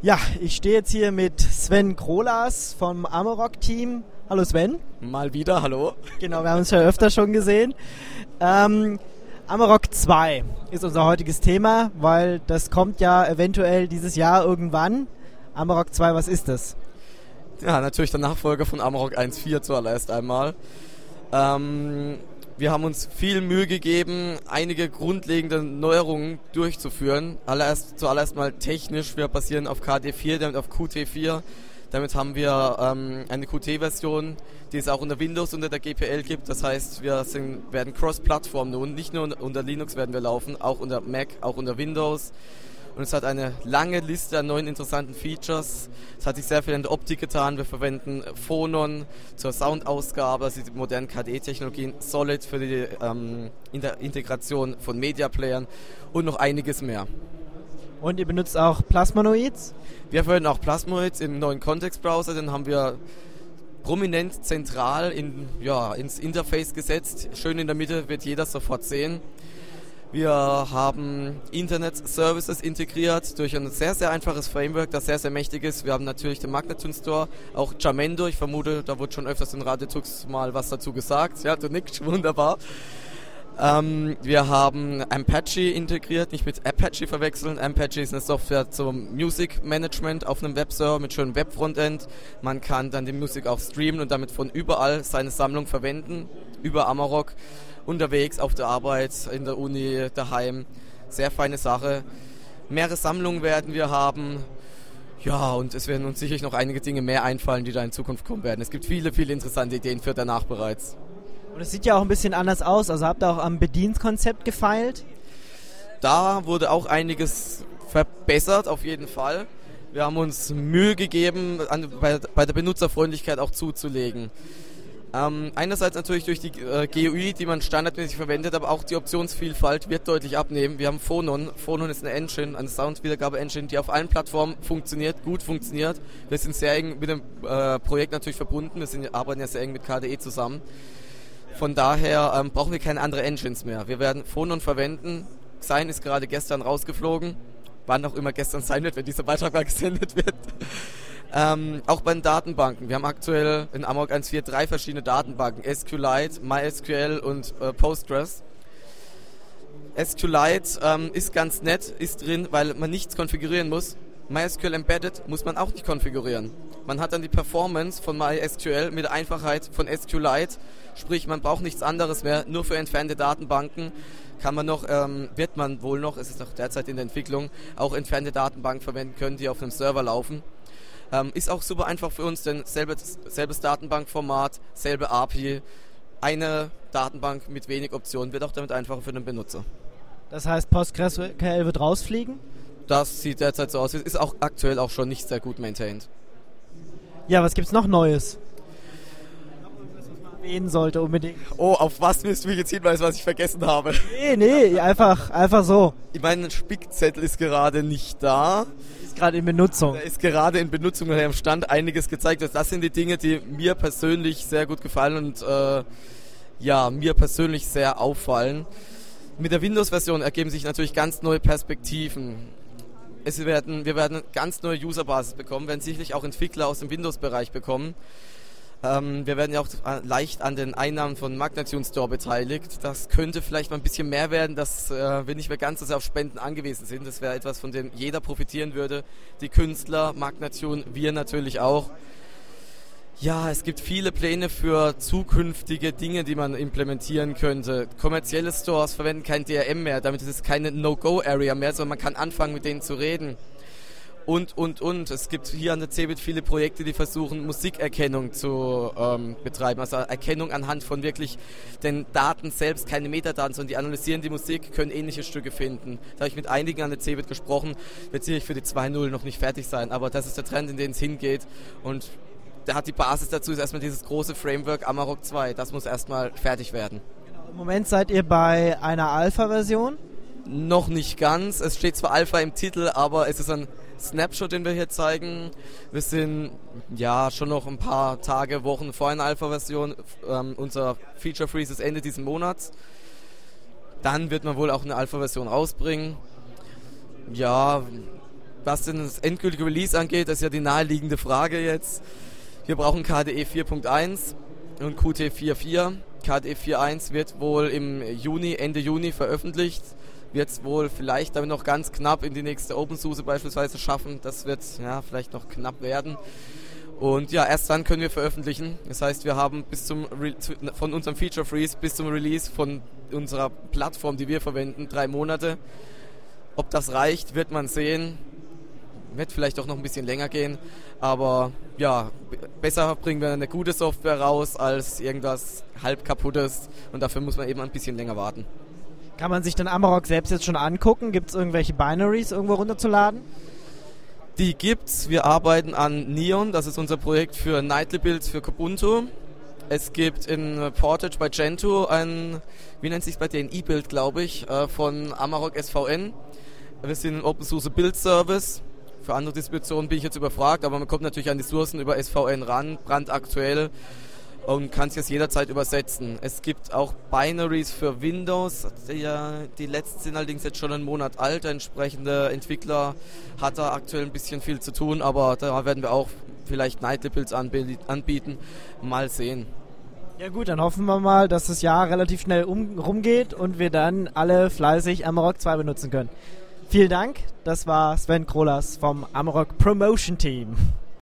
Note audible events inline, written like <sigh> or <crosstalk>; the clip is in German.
Ja, ich stehe jetzt hier mit Sven Krolas vom Amarok-Team. Hallo Sven. Mal wieder, hallo. Genau, wir haben uns ja öfter schon gesehen. Ähm, Amarok 2 ist unser heutiges Thema, weil das kommt ja eventuell dieses Jahr irgendwann. Amarok 2, was ist das? Ja, natürlich der Nachfolger von Amarok 1.4 zuallererst einmal. Ähm, wir haben uns viel Mühe gegeben, einige grundlegende Neuerungen durchzuführen. Allererst, zuallererst mal technisch. Wir basieren auf KD4, damit auf Qt4. Damit haben wir ähm, eine Qt-Version, die es auch unter Windows unter der GPL gibt. Das heißt, wir sind, werden Cross-Plattform nun. Nicht nur unter Linux werden wir laufen, auch unter Mac, auch unter Windows. Und es hat eine lange Liste an neuen interessanten Features. Es hat sich sehr viel in der Optik getan. Wir verwenden Phonon zur Soundausgabe, also die modernen KDE-Technologien, Solid für die ähm, Integration von Media-Playern und noch einiges mehr. Und ihr benutzt auch Plasmanoids? Wir verwenden auch Plasmanoids im neuen Context-Browser. Den haben wir prominent zentral in, ja, ins Interface gesetzt. Schön in der Mitte wird jeder sofort sehen. Wir haben Internet Services integriert durch ein sehr, sehr einfaches Framework, das sehr, sehr mächtig ist. Wir haben natürlich den Magnetune Store, auch Jamendo. Ich vermute, da wurde schon öfters in Radiotux mal was dazu gesagt. Ja, du nickst, <laughs> wunderbar. Ähm, wir haben Apache integriert, nicht mit Apache verwechseln. Apache ist eine Software zum Music Management auf einem Webserver mit schönem Webfrontend. Man kann dann die Musik auch streamen und damit von überall seine Sammlung verwenden, über Amarok unterwegs, auf der Arbeit, in der Uni, daheim. Sehr feine Sache. Mehrere Sammlungen werden wir haben. Ja, und es werden uns sicherlich noch einige Dinge mehr einfallen, die da in Zukunft kommen werden. Es gibt viele, viele interessante Ideen für danach bereits. Und es sieht ja auch ein bisschen anders aus. Also habt ihr auch am Bedienkonzept gefeilt? Da wurde auch einiges verbessert, auf jeden Fall. Wir haben uns Mühe gegeben, an, bei, bei der Benutzerfreundlichkeit auch zuzulegen. Ähm, einerseits natürlich durch die äh, GUI, die man standardmäßig verwendet, aber auch die Optionsvielfalt wird deutlich abnehmen. Wir haben Phonon. Phonon ist eine Engine, eine Soundwiedergabe-Engine, die auf allen Plattformen funktioniert, gut funktioniert. Wir sind sehr eng mit dem äh, Projekt natürlich verbunden. Wir sind, arbeiten ja sehr eng mit KDE zusammen. Von daher ähm, brauchen wir keine anderen Engines mehr. Wir werden Phonon verwenden. Xine ist gerade gestern rausgeflogen. Wann auch immer gestern sein wird, wenn dieser Beitrag mal <laughs> gesendet wird. Ähm, auch bei den Datenbanken. Wir haben aktuell in Amok 1.4 drei verschiedene Datenbanken. SQLite, MySQL und äh, Postgres. SQLite ähm, ist ganz nett, ist drin, weil man nichts konfigurieren muss. MySQL Embedded muss man auch nicht konfigurieren. Man hat dann die Performance von MySQL mit der Einfachheit von SQLite. Sprich, man braucht nichts anderes mehr. Nur für entfernte Datenbanken kann man noch, ähm, wird man wohl noch, es ist noch derzeit in der Entwicklung, auch entfernte Datenbanken verwenden können, die auf einem Server laufen. Ähm, ist auch super einfach für uns, denn selbes, selbes Datenbankformat, selbe API, eine Datenbank mit wenig Optionen wird auch damit einfacher für den Benutzer. Das heißt, PostgreSQL wird rausfliegen? Das sieht derzeit so aus. Ist auch aktuell auch schon nicht sehr gut maintained. Ja, was gibt's noch Neues? Erwähnen sollte unbedingt. Oh, auf was willst du mich jetzt hinweisen, was ich vergessen habe? Nee, nee, einfach, einfach so. Mein Spickzettel ist gerade nicht da gerade in Benutzung. Da ist gerade in Benutzung und am Stand einiges gezeigt. Das sind die Dinge, die mir persönlich sehr gut gefallen und äh, ja, mir persönlich sehr auffallen. Mit der Windows-Version ergeben sich natürlich ganz neue Perspektiven. Es werden, wir werden ganz neue Userbasis bekommen, werden sicherlich auch Entwickler aus dem Windows-Bereich bekommen. Ähm, wir werden ja auch äh, leicht an den Einnahmen von Magnatune Store beteiligt. Das könnte vielleicht mal ein bisschen mehr werden, dass äh, wir nicht mehr ganz so sehr auf Spenden angewiesen sind. Das wäre etwas, von dem jeder profitieren würde. Die Künstler, Magnatune, wir natürlich auch. Ja, es gibt viele Pläne für zukünftige Dinge, die man implementieren könnte. Kommerzielle Stores verwenden kein DRM mehr, damit ist es keine No-Go-Area mehr, sondern man kann anfangen, mit denen zu reden und, und, und. Es gibt hier an der CeBIT viele Projekte, die versuchen, Musikerkennung zu ähm, betreiben. Also Erkennung anhand von wirklich den Daten selbst, keine Metadaten, sondern die analysieren die Musik, können ähnliche Stücke finden. Da habe ich mit einigen an der CeBIT gesprochen, wird sicherlich für die 2.0 noch nicht fertig sein, aber das ist der Trend, in den es hingeht und da hat die Basis dazu ist erstmal dieses große Framework Amarok 2. Das muss erstmal fertig werden. Genau. Im Moment seid ihr bei einer Alpha-Version? Noch nicht ganz. Es steht zwar Alpha im Titel, aber es ist ein Snapshot, den wir hier zeigen. Wir sind ja schon noch ein paar Tage, Wochen vor einer Alpha-Version. Ähm, unser Feature Freeze ist Ende dieses Monats. Dann wird man wohl auch eine Alpha-Version rausbringen. Ja, was denn das endgültige Release angeht, ist ja die naheliegende Frage jetzt. Wir brauchen KDE 4.1 und Qt 4.4. KDE 4.1 wird wohl im Juni, Ende Juni veröffentlicht. Wird es wohl vielleicht damit noch ganz knapp in die nächste OpenSUSE beispielsweise schaffen. Das wird ja vielleicht noch knapp werden. Und ja, erst dann können wir veröffentlichen. Das heißt, wir haben bis zum Re von unserem Feature Freeze bis zum Release von unserer Plattform, die wir verwenden, drei Monate. Ob das reicht, wird man sehen. Wird vielleicht auch noch ein bisschen länger gehen. Aber ja, besser bringen wir eine gute Software raus als irgendwas halb kaputtes. Und dafür muss man eben ein bisschen länger warten. Kann man sich den Amarok selbst jetzt schon angucken? Gibt es irgendwelche Binaries irgendwo runterzuladen? Die gibt's. Wir arbeiten an Neon, das ist unser Projekt für Nightly Builds für Kubuntu. Es gibt in Portage bei Gentoo ein, wie nennt sich bei denen, E-Build, glaube ich, äh, von Amarok SVN. Wir sind ein OpenSUSE Build Service. Für andere Distributionen bin ich jetzt überfragt, aber man kommt natürlich an die Sourcen über SVN ran, brandaktuell und kann es jetzt jederzeit übersetzen. Es gibt auch Binaries für Windows, die, die letzten sind allerdings jetzt schon einen Monat alt. Der entsprechende Entwickler hat da aktuell ein bisschen viel zu tun, aber da werden wir auch vielleicht Nightly Builds anbieten. Mal sehen. Ja gut, dann hoffen wir mal, dass das Jahr relativ schnell um, rumgeht und wir dann alle fleißig Amarok 2 benutzen können. Vielen Dank, das war Sven Krolas vom Amarok Promotion Team.